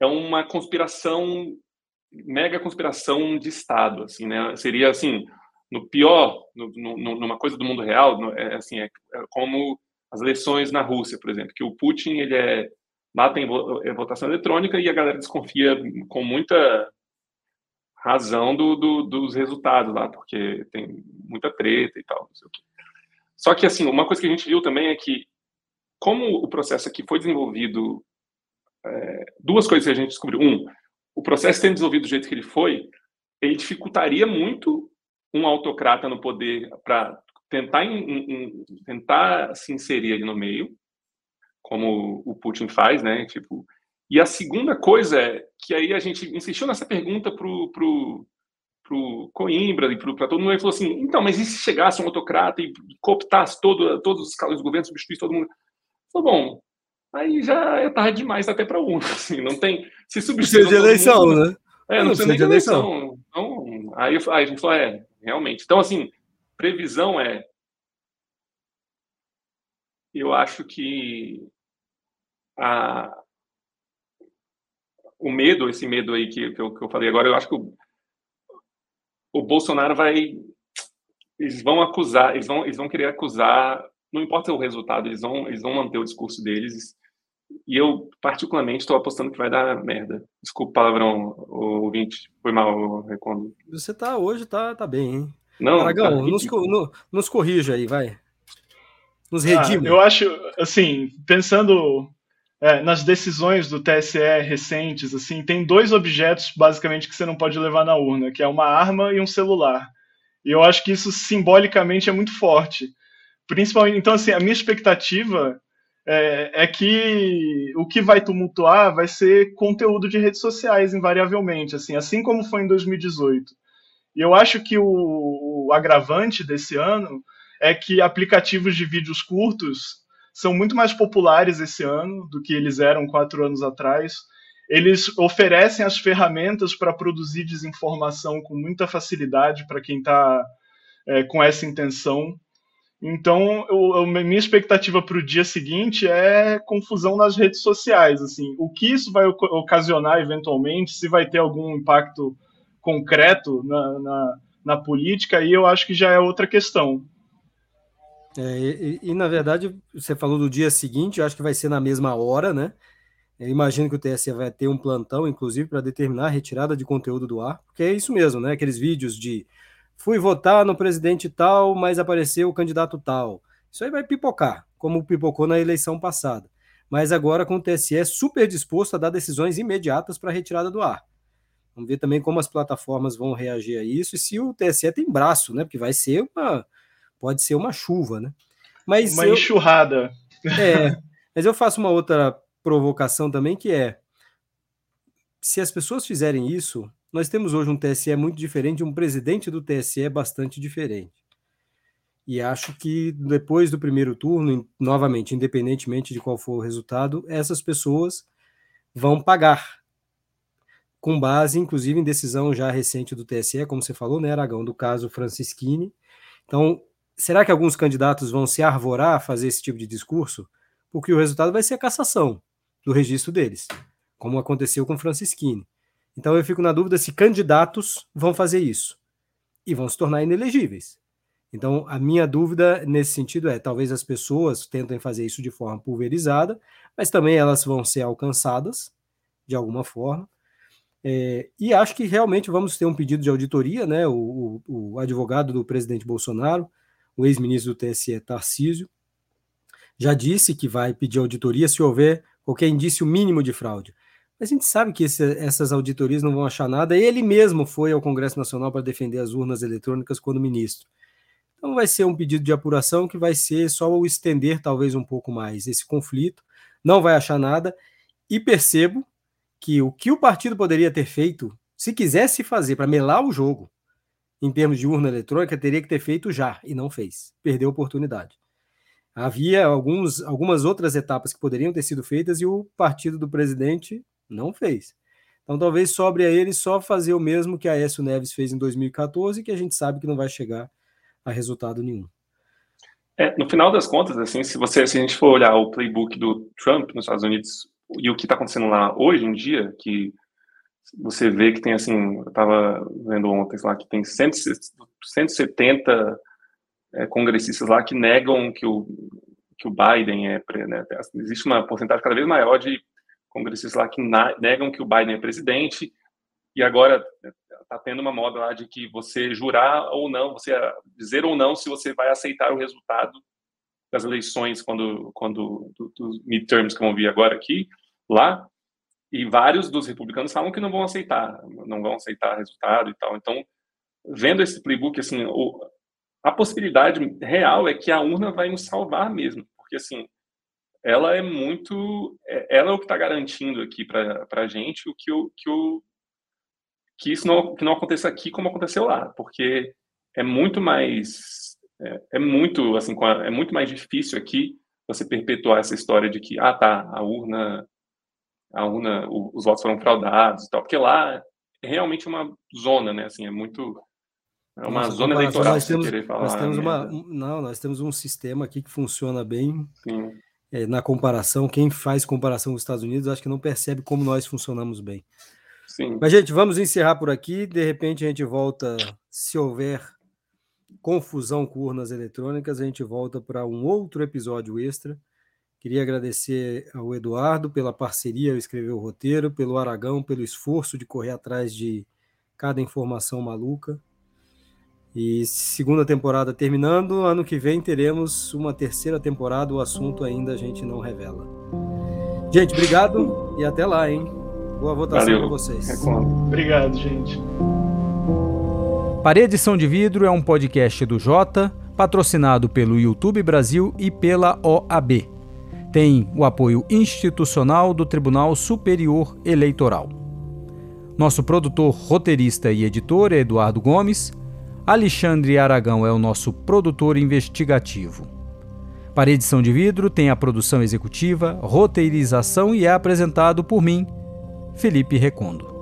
é uma conspiração, mega conspiração de Estado, assim, né? Seria assim, no pior, no, no, numa coisa do mundo real, no, é, assim, é, é como as eleições na Rússia, por exemplo, que o Putin ele é Lá tem votação eletrônica e a galera desconfia com muita razão do, do, dos resultados lá, porque tem muita treta e tal, Só que, assim, uma coisa que a gente viu também é que, como o processo aqui foi desenvolvido, é, duas coisas que a gente descobriu. Um, o processo tendo desenvolvido do jeito que ele foi, ele dificultaria muito um autocrata no poder para tentar, tentar se inserir ali no meio, como o Putin faz, né? Tipo, e a segunda coisa é que aí a gente insistiu nessa pergunta pro, pro, pro Coimbra e para todo mundo, ele falou assim, então, mas e se chegasse um autocrata e cooptasse todo, todos os escalões do governo, substituísse todo mundo? Falou, bom, aí já é tarde demais até para um, (laughs) assim, não tem... Se substituir de eleição, mundo, né? É, não, não precisa nem de eleição. eleição. Então, aí, aí a gente falou, é, realmente. Então, assim, previsão é eu acho que a, o medo, esse medo aí que, que, eu, que eu falei agora, eu acho que o, o Bolsonaro vai. Eles vão acusar, eles vão, eles vão querer acusar, não importa o resultado, eles vão, eles vão manter o discurso deles. E eu, particularmente, estou apostando que vai dar merda. Desculpa o palavrão, o ouvinte. Foi mal, Recondo. Você tá hoje, tá, tá bem, hein? Não, Aragão, tá nos, no, nos corrija aí, vai. Nos redima. Ah, eu acho, assim, pensando é, nas decisões do TSE recentes, assim, tem dois objetos basicamente que você não pode levar na urna, que é uma arma e um celular. E eu acho que isso simbolicamente é muito forte. Principalmente, então assim, a minha expectativa é, é, que o que vai tumultuar vai ser conteúdo de redes sociais, invariavelmente, assim, assim como foi em 2018. E eu acho que o, o agravante desse ano é que aplicativos de vídeos curtos são muito mais populares esse ano do que eles eram quatro anos atrás. Eles oferecem as ferramentas para produzir desinformação com muita facilidade para quem está é, com essa intenção. Então, eu, eu, minha expectativa para o dia seguinte é confusão nas redes sociais. Assim, o que isso vai ocasionar eventualmente, se vai ter algum impacto concreto na, na, na política, aí eu acho que já é outra questão. É, e, e, na verdade, você falou do dia seguinte, eu acho que vai ser na mesma hora, né? Eu imagino que o TSE vai ter um plantão, inclusive, para determinar a retirada de conteúdo do ar, porque é isso mesmo, né? Aqueles vídeos de fui votar no presidente tal, mas apareceu o candidato tal. Isso aí vai pipocar, como pipocou na eleição passada. Mas agora com o TSE super disposto a dar decisões imediatas para a retirada do ar. Vamos ver também como as plataformas vão reagir a isso e se o TSE tem braço, né? Porque vai ser uma pode ser uma chuva, né? Mas uma eu, enxurrada. É, (laughs) mas eu faço uma outra provocação também que é se as pessoas fizerem isso, nós temos hoje um TSE muito diferente, um presidente do TSE bastante diferente. E acho que depois do primeiro turno, novamente, independentemente de qual for o resultado, essas pessoas vão pagar. Com base, inclusive, em decisão já recente do TSE, como você falou, né, Aragão, do caso Francisquini. Então, será que alguns candidatos vão se arvorar a fazer esse tipo de discurso? Porque o resultado vai ser a cassação do registro deles, como aconteceu com Francisquini. Então eu fico na dúvida se candidatos vão fazer isso e vão se tornar inelegíveis. Então a minha dúvida nesse sentido é: talvez as pessoas tentem fazer isso de forma pulverizada, mas também elas vão ser alcançadas de alguma forma. É, e acho que realmente vamos ter um pedido de auditoria, né? O, o, o advogado do presidente Bolsonaro o ex-ministro do TSE, Tarcísio, já disse que vai pedir auditoria se houver qualquer indício mínimo de fraude. Mas a gente sabe que esse, essas auditorias não vão achar nada. Ele mesmo foi ao Congresso Nacional para defender as urnas eletrônicas quando ministro. Então vai ser um pedido de apuração que vai ser só o estender talvez um pouco mais esse conflito. Não vai achar nada. E percebo que o que o partido poderia ter feito, se quisesse fazer para melar o jogo, em termos de urna eletrônica, teria que ter feito já, e não fez. Perdeu a oportunidade. Havia alguns, algumas outras etapas que poderiam ter sido feitas e o partido do presidente não fez. Então talvez sobre a ele só fazer o mesmo que a Aécio Neves fez em 2014, que a gente sabe que não vai chegar a resultado nenhum. É, no final das contas, assim, se você se a gente for olhar o playbook do Trump nos Estados Unidos e o que está acontecendo lá hoje em dia, que você vê que tem assim, eu estava vendo ontem lá que tem 170 é, congressistas lá que negam que o, que o Biden é, né, existe uma porcentagem cada vez maior de congressistas lá que negam que o Biden é presidente, e agora tá tendo uma moda lá de que você jurar ou não, você dizer ou não se você vai aceitar o resultado das eleições quando quando dos midterms que vão vir agora aqui lá e vários dos republicanos falam que não vão aceitar, não vão aceitar resultado e tal. Então, vendo esse playbook, assim, o, a possibilidade real é que a urna vai nos salvar mesmo, porque assim, ela é muito, é, ela é o que está garantindo aqui para a gente o que o que o que isso não que não aconteça aqui como aconteceu lá, porque é muito mais é, é muito assim é muito mais difícil aqui você perpetuar essa história de que ah tá a urna a urna, os votos foram fraudados e tal, porque lá é realmente uma zona, né? Assim, é muito é uma Nossa, zona eleitoral. Nós temos, falar, nós temos uma, não, nós temos um sistema aqui que funciona bem. É, na comparação, quem faz comparação com os Estados Unidos, acho que não percebe como nós funcionamos bem. Sim. Mas, gente, vamos encerrar por aqui. De repente, a gente volta, se houver confusão com urnas eletrônicas, a gente volta para um outro episódio extra. Queria agradecer ao Eduardo pela parceria ao escrever o roteiro, pelo Aragão, pelo esforço de correr atrás de cada informação maluca. E segunda temporada terminando, ano que vem teremos uma terceira temporada, o assunto ainda a gente não revela. Gente, obrigado e até lá, hein? Boa votação para vocês. Obrigado, gente. Parede Edição de Vidro é um podcast do Jota, patrocinado pelo YouTube Brasil e pela OAB tem o apoio institucional do Tribunal Superior Eleitoral. Nosso produtor, roteirista e editor é Eduardo Gomes. Alexandre Aragão é o nosso produtor investigativo. Para edição de vidro tem a produção executiva, roteirização e é apresentado por mim, Felipe Recondo.